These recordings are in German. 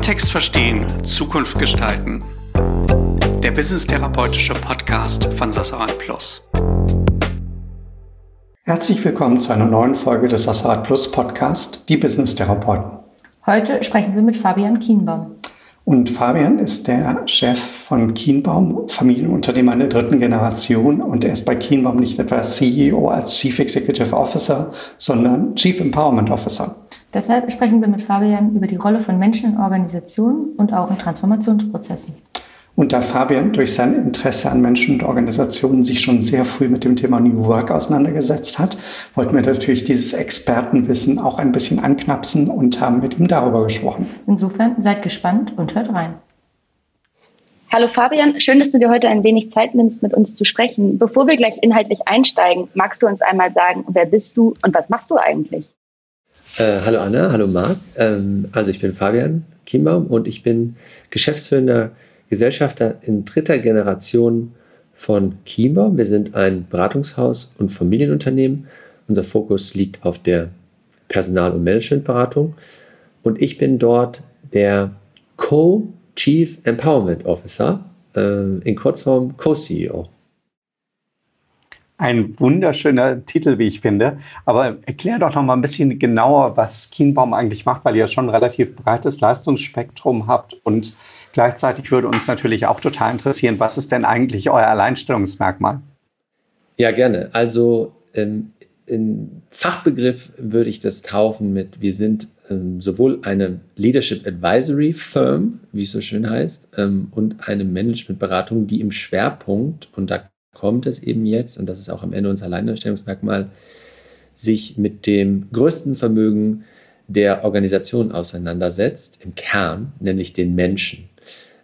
Kontext verstehen, Zukunft gestalten. Der Business-therapeutische Podcast von Sassarat Plus. Herzlich willkommen zu einer neuen Folge des Sassarat Plus Podcast, die Business-Therapeuten. Heute sprechen wir mit Fabian Kienbaum. Und Fabian ist der Chef von Kienbaum, Familienunternehmer in der dritten Generation. Und er ist bei Kienbaum nicht etwa CEO als Chief Executive Officer, sondern Chief Empowerment Officer. Deshalb sprechen wir mit Fabian über die Rolle von Menschen in Organisationen und auch in Transformationsprozessen. Und da Fabian durch sein Interesse an Menschen und Organisationen sich schon sehr früh mit dem Thema New Work auseinandergesetzt hat, wollten wir natürlich dieses Expertenwissen auch ein bisschen anknapsen und haben mit ihm darüber gesprochen. Insofern seid gespannt und hört rein. Hallo Fabian, schön, dass du dir heute ein wenig Zeit nimmst, mit uns zu sprechen. Bevor wir gleich inhaltlich einsteigen, magst du uns einmal sagen, wer bist du und was machst du eigentlich? Äh, hallo Anna, hallo Marc. Ähm, also ich bin Fabian Kienbaum und ich bin geschäftsführender Gesellschafter in dritter Generation von Kienbaum. Wir sind ein Beratungshaus und Familienunternehmen. Unser Fokus liegt auf der Personal- und Managementberatung und ich bin dort der Co-Chief Empowerment Officer, äh, in Kurzform Co-CEO. Ein wunderschöner Titel, wie ich finde. Aber erklär doch noch mal ein bisschen genauer, was Kienbaum eigentlich macht, weil ihr schon ein relativ breites Leistungsspektrum habt. Und gleichzeitig würde uns natürlich auch total interessieren, was ist denn eigentlich euer Alleinstellungsmerkmal? Ja, gerne. Also ähm, im Fachbegriff würde ich das taufen mit, wir sind ähm, sowohl eine Leadership Advisory Firm, wie es so schön heißt, ähm, und eine Managementberatung, die im Schwerpunkt, und da kommt es eben jetzt, und das ist auch am Ende unser Alleinstellungsmerkmal, sich mit dem größten Vermögen der Organisation auseinandersetzt, im Kern, nämlich den Menschen.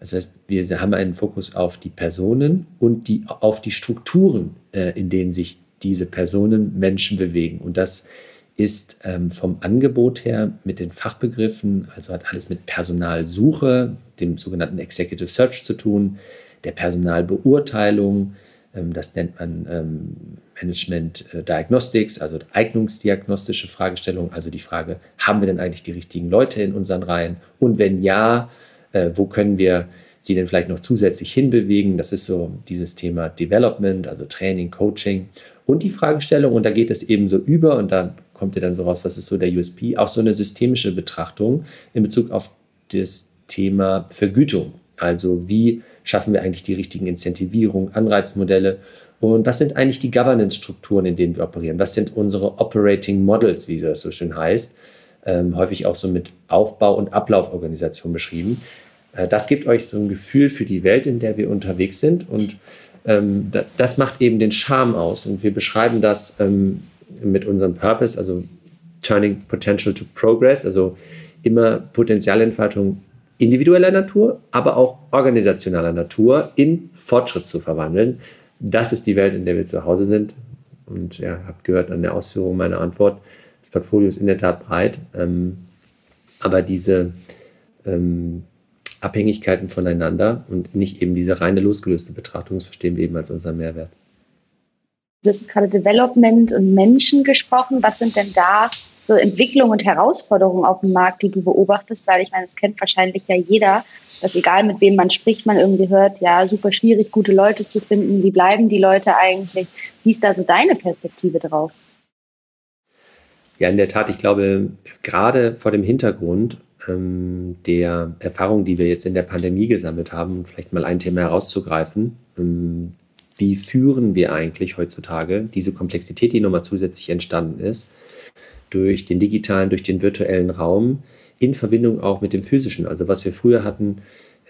Das heißt, wir haben einen Fokus auf die Personen und die, auf die Strukturen, äh, in denen sich diese Personen, Menschen bewegen. Und das ist ähm, vom Angebot her mit den Fachbegriffen, also hat alles mit Personalsuche, dem sogenannten Executive Search zu tun, der Personalbeurteilung, das nennt man ähm, Management äh, Diagnostics, also eignungsdiagnostische Fragestellung, also die Frage, haben wir denn eigentlich die richtigen Leute in unseren Reihen? Und wenn ja, äh, wo können wir sie denn vielleicht noch zusätzlich hinbewegen? Das ist so dieses Thema Development, also Training, Coaching. Und die Fragestellung, und da geht es eben so über, und da kommt ihr dann so raus, was ist so der USP, auch so eine systemische Betrachtung in Bezug auf das Thema Vergütung. Also wie schaffen wir eigentlich die richtigen Incentivierungen, Anreizmodelle und was sind eigentlich die Governance-Strukturen, in denen wir operieren? Was sind unsere Operating Models, wie das so schön heißt? Ähm, häufig auch so mit Aufbau- und Ablauforganisation beschrieben. Äh, das gibt euch so ein Gefühl für die Welt, in der wir unterwegs sind und ähm, das macht eben den Charme aus und wir beschreiben das ähm, mit unserem Purpose, also Turning Potential to Progress, also immer Potenzialentfaltung individueller Natur, aber auch organisationaler Natur in Fortschritt zu verwandeln. Das ist die Welt, in der wir zu Hause sind. Und ja, habt gehört an der Ausführung meiner Antwort, das Portfolio ist in der Tat breit, ähm, aber diese ähm, Abhängigkeiten voneinander und nicht eben diese reine losgelöste Betrachtung, das verstehen wir eben als unseren Mehrwert. Du hast gerade Development und Menschen gesprochen. Was sind denn da so Entwicklungen und Herausforderungen auf dem Markt, die du beobachtest? Weil ich meine, es kennt wahrscheinlich ja jeder, dass egal mit wem man spricht, man irgendwie hört, ja, super schwierig, gute Leute zu finden. Wie bleiben die Leute eigentlich? Wie ist da so deine Perspektive drauf? Ja, in der Tat, ich glaube, gerade vor dem Hintergrund ähm, der Erfahrung, die wir jetzt in der Pandemie gesammelt haben, vielleicht mal ein Thema herauszugreifen. Ähm, wie führen wir eigentlich heutzutage diese Komplexität, die nochmal zusätzlich entstanden ist, durch den digitalen, durch den virtuellen Raum in Verbindung auch mit dem physischen. Also was wir früher hatten,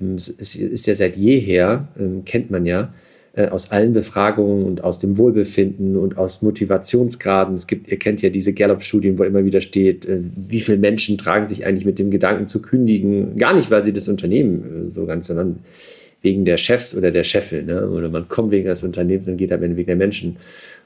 ähm, ist ja seit jeher, ähm, kennt man ja, äh, aus allen Befragungen und aus dem Wohlbefinden und aus Motivationsgraden. Es gibt, ihr kennt ja diese Gallup-Studien, wo immer wieder steht, äh, wie viele Menschen tragen sich eigentlich mit dem Gedanken zu kündigen, gar nicht, weil sie das Unternehmen äh, so ganz, sondern wegen der Chefs oder der Chefin. Ne? Oder man kommt wegen des Unternehmens und geht am Ende wegen der Menschen.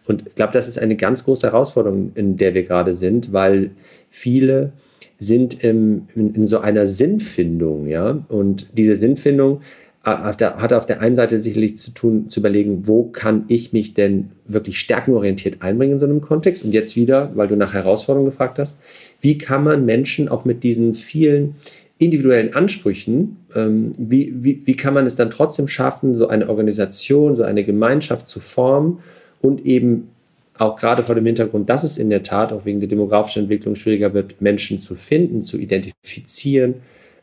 Und ich glaube, das ist eine ganz große Herausforderung, in der wir gerade sind, weil viele sind im, in, in, so einer Sinnfindung, ja. Und diese Sinnfindung auf der, hat auf der einen Seite sicherlich zu tun, zu überlegen, wo kann ich mich denn wirklich stärkenorientiert einbringen in so einem Kontext? Und jetzt wieder, weil du nach Herausforderungen gefragt hast, wie kann man Menschen auch mit diesen vielen individuellen Ansprüchen, ähm, wie, wie, wie kann man es dann trotzdem schaffen, so eine Organisation, so eine Gemeinschaft zu formen und eben auch gerade vor dem Hintergrund, dass es in der Tat auch wegen der demografischen Entwicklung schwieriger wird, Menschen zu finden, zu identifizieren,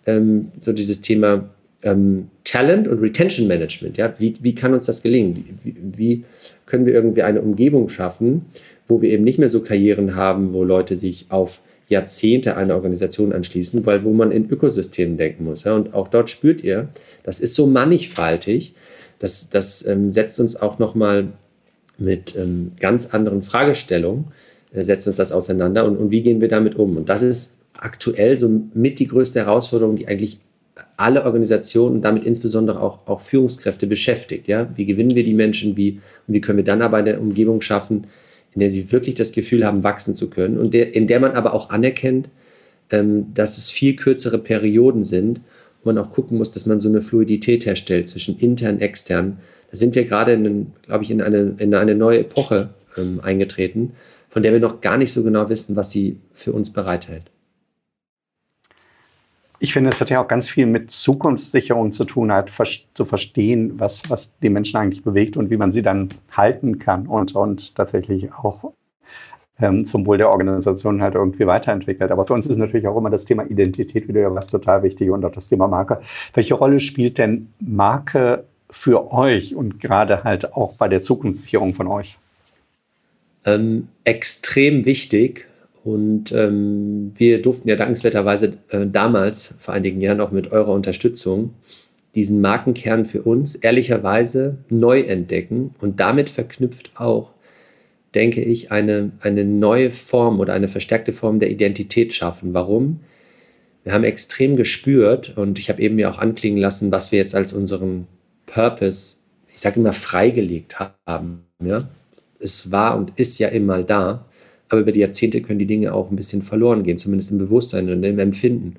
ähm, so dieses Thema ähm, Talent und Retention Management. Ja? Wie, wie kann uns das gelingen? Wie, wie können wir irgendwie eine Umgebung schaffen, wo wir eben nicht mehr so Karrieren haben, wo Leute sich auf Jahrzehnte einer Organisation anschließen, weil wo man in Ökosystemen denken muss. Ja? Und auch dort spürt ihr, das ist so mannigfaltig, das, das ähm, setzt uns auch nochmal mit ähm, ganz anderen Fragestellungen, äh, setzt uns das auseinander und, und wie gehen wir damit um? Und das ist aktuell so mit die größte Herausforderung, die eigentlich alle Organisationen und damit insbesondere auch, auch Führungskräfte beschäftigt. Ja? Wie gewinnen wir die Menschen? Wie, und wie können wir dann aber eine Umgebung schaffen, in der sie wirklich das Gefühl haben, wachsen zu können und der, in der man aber auch anerkennt, ähm, dass es viel kürzere Perioden sind und man auch gucken muss, dass man so eine Fluidität herstellt zwischen intern extern. Sind wir gerade, glaube ich, in eine, in eine neue Epoche ähm, eingetreten, von der wir noch gar nicht so genau wissen, was sie für uns bereithält. Ich finde, es hat ja auch ganz viel mit Zukunftssicherung zu tun, halt zu verstehen, was, was die Menschen eigentlich bewegt und wie man sie dann halten kann und, und tatsächlich auch ähm, zum Wohl der Organisation halt irgendwie weiterentwickelt. Aber für uns ist natürlich auch immer das Thema Identität wieder was total wichtig und auch das Thema Marke. Welche Rolle spielt denn Marke für euch und gerade halt auch bei der Zukunftssicherung von euch? Ähm, extrem wichtig, und ähm, wir durften ja dankenswerterweise äh, damals, vor einigen Jahren auch mit eurer Unterstützung, diesen Markenkern für uns ehrlicherweise neu entdecken und damit verknüpft auch, denke ich, eine, eine neue Form oder eine verstärkte Form der Identität schaffen. Warum? Wir haben extrem gespürt und ich habe eben mir auch anklingen lassen, was wir jetzt als unseren Purpose, ich sage immer, freigelegt haben. Ja? Es war und ist ja immer da aber über die Jahrzehnte können die Dinge auch ein bisschen verloren gehen, zumindest im Bewusstsein und im Empfinden.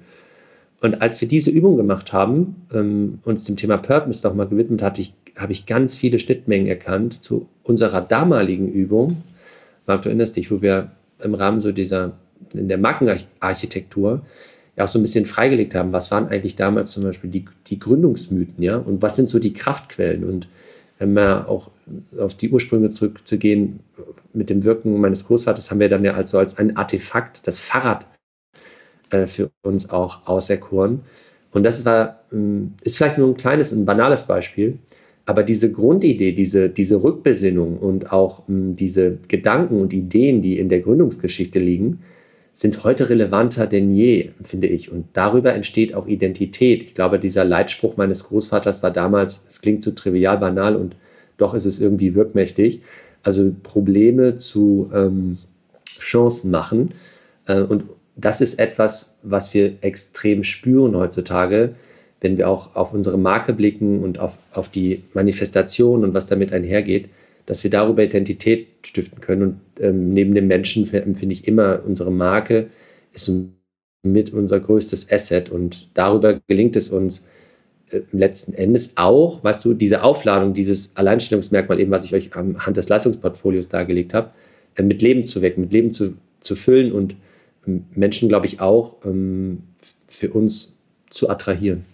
Und als wir diese Übung gemacht haben, ähm, uns dem Thema Purpose nochmal gewidmet, hatte ich, habe ich ganz viele Schnittmengen erkannt zu unserer damaligen Übung. Marc, du erinnerst dich, wo wir im Rahmen so dieser, in der Markenarchitektur ja auch so ein bisschen freigelegt haben, was waren eigentlich damals zum Beispiel die, die Gründungsmythen, ja, und was sind so die Kraftquellen? Und wenn wir auch auf die Ursprünge zurückzugehen, mit dem Wirken meines Großvaters haben wir dann ja also als ein Artefakt das Fahrrad äh, für uns auch auserkoren. Und das war, ähm, ist vielleicht nur ein kleines und banales Beispiel, aber diese Grundidee, diese, diese Rückbesinnung und auch ähm, diese Gedanken und Ideen, die in der Gründungsgeschichte liegen, sind heute relevanter denn je, finde ich. Und darüber entsteht auch Identität. Ich glaube, dieser Leitspruch meines Großvaters war damals, es klingt so trivial, banal und doch ist es irgendwie wirkmächtig. Also Probleme zu ähm, Chancen machen. Äh, und das ist etwas, was wir extrem spüren heutzutage, wenn wir auch auf unsere Marke blicken und auf, auf die Manifestation und was damit einhergeht, dass wir darüber Identität stiften können. Und ähm, neben dem Menschen empfinde ich immer, unsere Marke ist mit unser größtes Asset und darüber gelingt es uns, letzten Endes auch, weißt du, diese Aufladung, dieses Alleinstellungsmerkmal, eben was ich euch anhand des Leistungsportfolios dargelegt habe, äh, mit Leben zu wecken, mit Leben zu, zu füllen und ähm, Menschen, glaube ich, auch ähm, für uns zu attrahieren.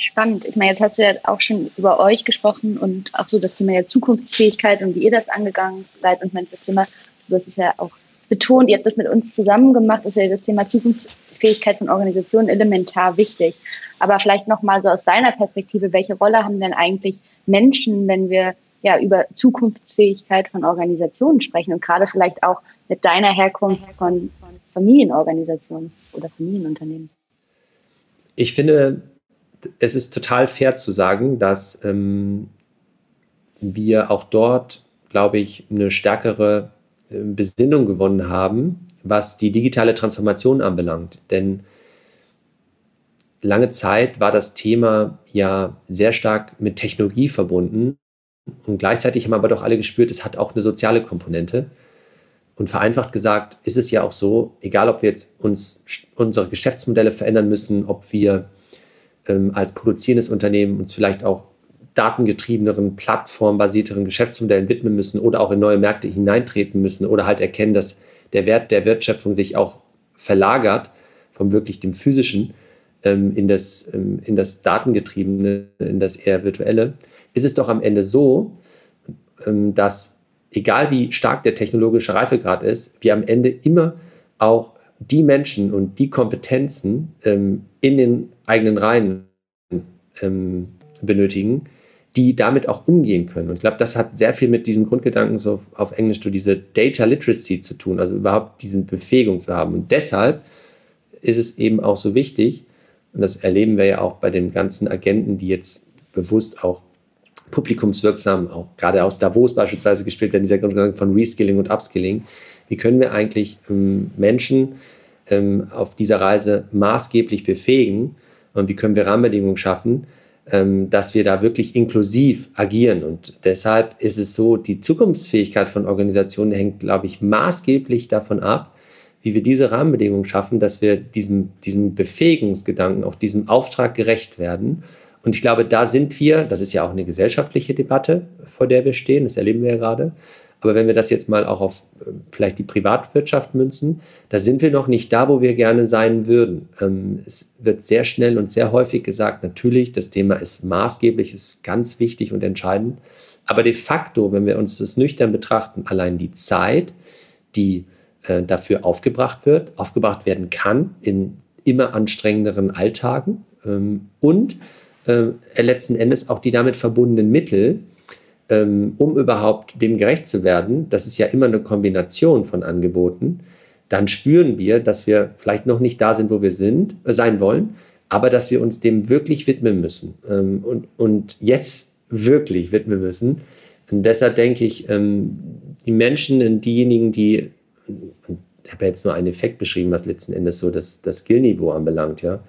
Spannend. Ich meine, jetzt hast du ja auch schon über euch gesprochen und auch so das Thema der Zukunftsfähigkeit und wie ihr das angegangen seid. Und ich meine, das Thema, du hast es ja auch betont, ihr habt das mit uns zusammen gemacht, ist ja das Thema Zukunftsfähigkeit von Organisationen elementar wichtig. Aber vielleicht nochmal so aus deiner Perspektive, welche Rolle haben denn eigentlich Menschen, wenn wir ja über Zukunftsfähigkeit von Organisationen sprechen und gerade vielleicht auch mit deiner Herkunft von Familienorganisationen oder Familienunternehmen? Ich finde, es ist total fair zu sagen, dass ähm, wir auch dort, glaube ich, eine stärkere äh, Besinnung gewonnen haben, was die digitale Transformation anbelangt. Denn lange Zeit war das Thema ja sehr stark mit Technologie verbunden. Und gleichzeitig haben aber doch alle gespürt, es hat auch eine soziale Komponente. Und vereinfacht gesagt ist es ja auch so, egal ob wir jetzt uns unsere Geschäftsmodelle verändern müssen, ob wir ähm, als produzierendes Unternehmen uns vielleicht auch datengetriebeneren, plattformbasierteren Geschäftsmodellen widmen müssen oder auch in neue Märkte hineintreten müssen oder halt erkennen, dass der Wert der Wertschöpfung sich auch verlagert vom wirklich dem physischen ähm, in, das, ähm, in das Datengetriebene, in das eher virtuelle, ist es doch am Ende so, ähm, dass egal wie stark der technologische Reifegrad ist, wir am Ende immer auch die Menschen und die Kompetenzen ähm, in den eigenen Reihen ähm, benötigen, die damit auch umgehen können. Und ich glaube, das hat sehr viel mit diesem Grundgedanken, so auf Englisch, so diese Data Literacy zu tun, also überhaupt diese Befähigung zu haben. Und deshalb ist es eben auch so wichtig, und das erleben wir ja auch bei den ganzen Agenten, die jetzt bewusst auch publikumswirksam, auch gerade aus Davos beispielsweise gespielt werden, dieser Grundgedanke von Reskilling und Upskilling. Wie können wir eigentlich ähm, Menschen ähm, auf dieser Reise maßgeblich befähigen und wie können wir Rahmenbedingungen schaffen, ähm, dass wir da wirklich inklusiv agieren. Und deshalb ist es so, die Zukunftsfähigkeit von Organisationen hängt, glaube ich, maßgeblich davon ab, wie wir diese Rahmenbedingungen schaffen, dass wir diesem, diesem Befähigungsgedanken, auch diesem Auftrag gerecht werden. Und ich glaube, da sind wir, das ist ja auch eine gesellschaftliche Debatte, vor der wir stehen, das erleben wir ja gerade, aber wenn wir das jetzt mal auch auf äh, vielleicht die Privatwirtschaft münzen, da sind wir noch nicht da, wo wir gerne sein würden. Ähm, es wird sehr schnell und sehr häufig gesagt, natürlich, das Thema ist maßgeblich, ist ganz wichtig und entscheidend. Aber de facto, wenn wir uns das nüchtern betrachten, allein die Zeit, die äh, dafür aufgebracht wird, aufgebracht werden kann in immer anstrengenderen Alltagen ähm, und äh, letzten Endes auch die damit verbundenen Mittel, ähm, um überhaupt dem gerecht zu werden, das ist ja immer eine Kombination von Angeboten, dann spüren wir, dass wir vielleicht noch nicht da sind, wo wir sind, äh, sein wollen, aber dass wir uns dem wirklich widmen müssen ähm, und, und jetzt wirklich widmen müssen. Und deshalb denke ich, ähm, die Menschen, diejenigen, die, ich habe ja jetzt nur einen Effekt beschrieben, was letzten Endes so das, das Skillniveau anbelangt, ja,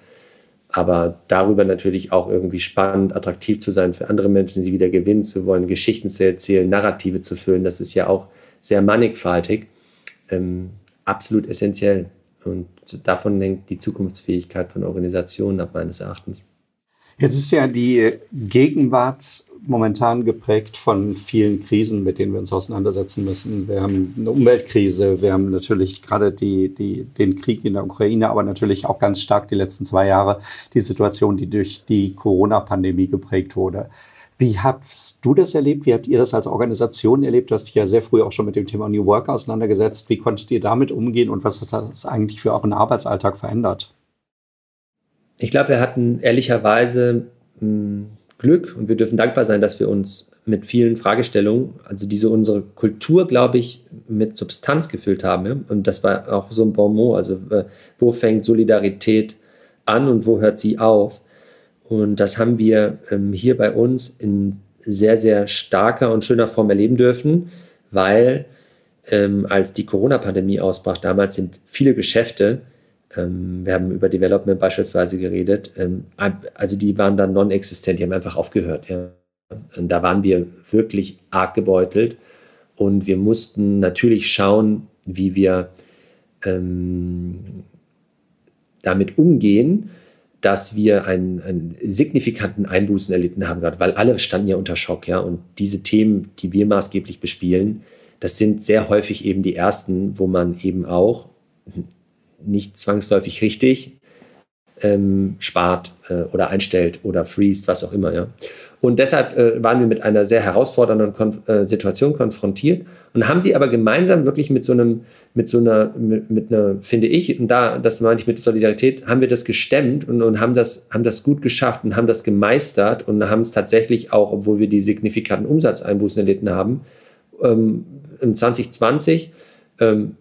aber darüber natürlich auch irgendwie spannend, attraktiv zu sein für andere Menschen, sie wieder gewinnen zu wollen, Geschichten zu erzählen, Narrative zu füllen, das ist ja auch sehr mannigfaltig, ähm, absolut essentiell. Und davon hängt die Zukunftsfähigkeit von Organisationen ab, meines Erachtens. Jetzt ist ja die Gegenwart momentan geprägt von vielen Krisen, mit denen wir uns auseinandersetzen müssen. Wir haben eine Umweltkrise, wir haben natürlich gerade die, die, den Krieg in der Ukraine, aber natürlich auch ganz stark die letzten zwei Jahre die Situation, die durch die Corona-Pandemie geprägt wurde. Wie hast du das erlebt? Wie habt ihr das als Organisation erlebt? Du hast dich ja sehr früh auch schon mit dem Thema New Work auseinandergesetzt. Wie konntet ihr damit umgehen und was hat das eigentlich für euren Arbeitsalltag verändert? Ich glaube, wir hatten ehrlicherweise hm, Glück und wir dürfen dankbar sein, dass wir uns mit vielen Fragestellungen, also diese unsere Kultur, glaube ich, mit Substanz gefüllt haben. Ja? Und das war auch so ein Bon mot. Also, äh, wo fängt Solidarität an und wo hört sie auf? Und das haben wir ähm, hier bei uns in sehr, sehr starker und schöner Form erleben dürfen, weil ähm, als die Corona-Pandemie ausbrach, damals sind viele Geschäfte wir haben über Development beispielsweise geredet. Ähm, also die waren dann non-existent, die haben einfach aufgehört. Ja. Da waren wir wirklich arg gebeutelt und wir mussten natürlich schauen, wie wir ähm, damit umgehen, dass wir einen, einen, signifikanten Einbußen erlitten haben, gerade weil alle standen ja unter Schock, ja. Und diese Themen, die wir maßgeblich bespielen, das sind sehr häufig eben die ersten, wo man eben auch nicht zwangsläufig richtig ähm, spart äh, oder einstellt oder freest, was auch immer. Ja. Und deshalb äh, waren wir mit einer sehr herausfordernden Konf äh, Situation konfrontiert und haben sie aber gemeinsam wirklich mit so einem, mit so einer, mit, mit einer, finde ich, und da, das meine ich mit Solidarität, haben wir das gestemmt und, und haben, das, haben das gut geschafft und haben das gemeistert und haben es tatsächlich auch, obwohl wir die signifikanten Umsatzeinbußen erlitten haben, ähm, im 2020 ähm,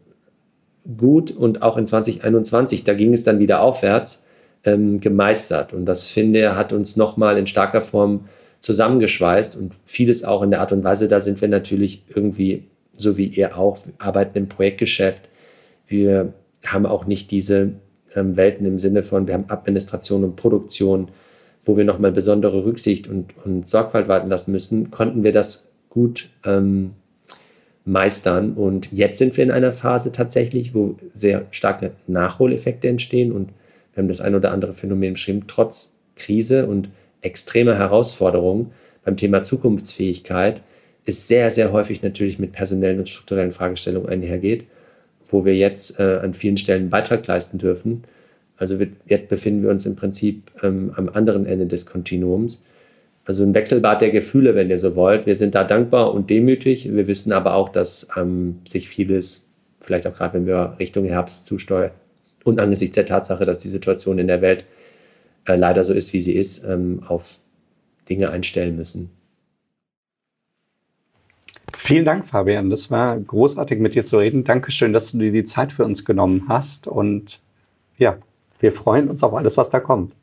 gut und auch in 2021, da ging es dann wieder aufwärts, ähm, gemeistert. Und das finde ich, hat uns nochmal in starker Form zusammengeschweißt und vieles auch in der Art und Weise, da sind wir natürlich irgendwie, so wie ihr auch, arbeiten im Projektgeschäft. Wir haben auch nicht diese ähm, Welten im Sinne von, wir haben Administration und Produktion, wo wir nochmal besondere Rücksicht und, und Sorgfalt walten lassen müssen, konnten wir das gut ähm, meistern. Und jetzt sind wir in einer Phase tatsächlich, wo sehr starke Nachholeffekte entstehen. Und wir haben das ein oder andere Phänomen beschrieben, trotz Krise und extremer Herausforderungen beim Thema Zukunftsfähigkeit ist sehr, sehr häufig natürlich mit personellen und strukturellen Fragestellungen einhergeht, wo wir jetzt äh, an vielen Stellen einen Beitrag leisten dürfen. Also wir, jetzt befinden wir uns im Prinzip ähm, am anderen Ende des Kontinuums. Also ein Wechselbad der Gefühle, wenn ihr so wollt. Wir sind da dankbar und demütig. Wir wissen aber auch, dass ähm, sich vieles, vielleicht auch gerade wenn wir Richtung Herbst zusteuern, und angesichts der Tatsache, dass die Situation in der Welt äh, leider so ist, wie sie ist, ähm, auf Dinge einstellen müssen. Vielen Dank, Fabian. Das war großartig, mit dir zu reden. Dankeschön, dass du dir die Zeit für uns genommen hast. Und ja, wir freuen uns auf alles, was da kommt.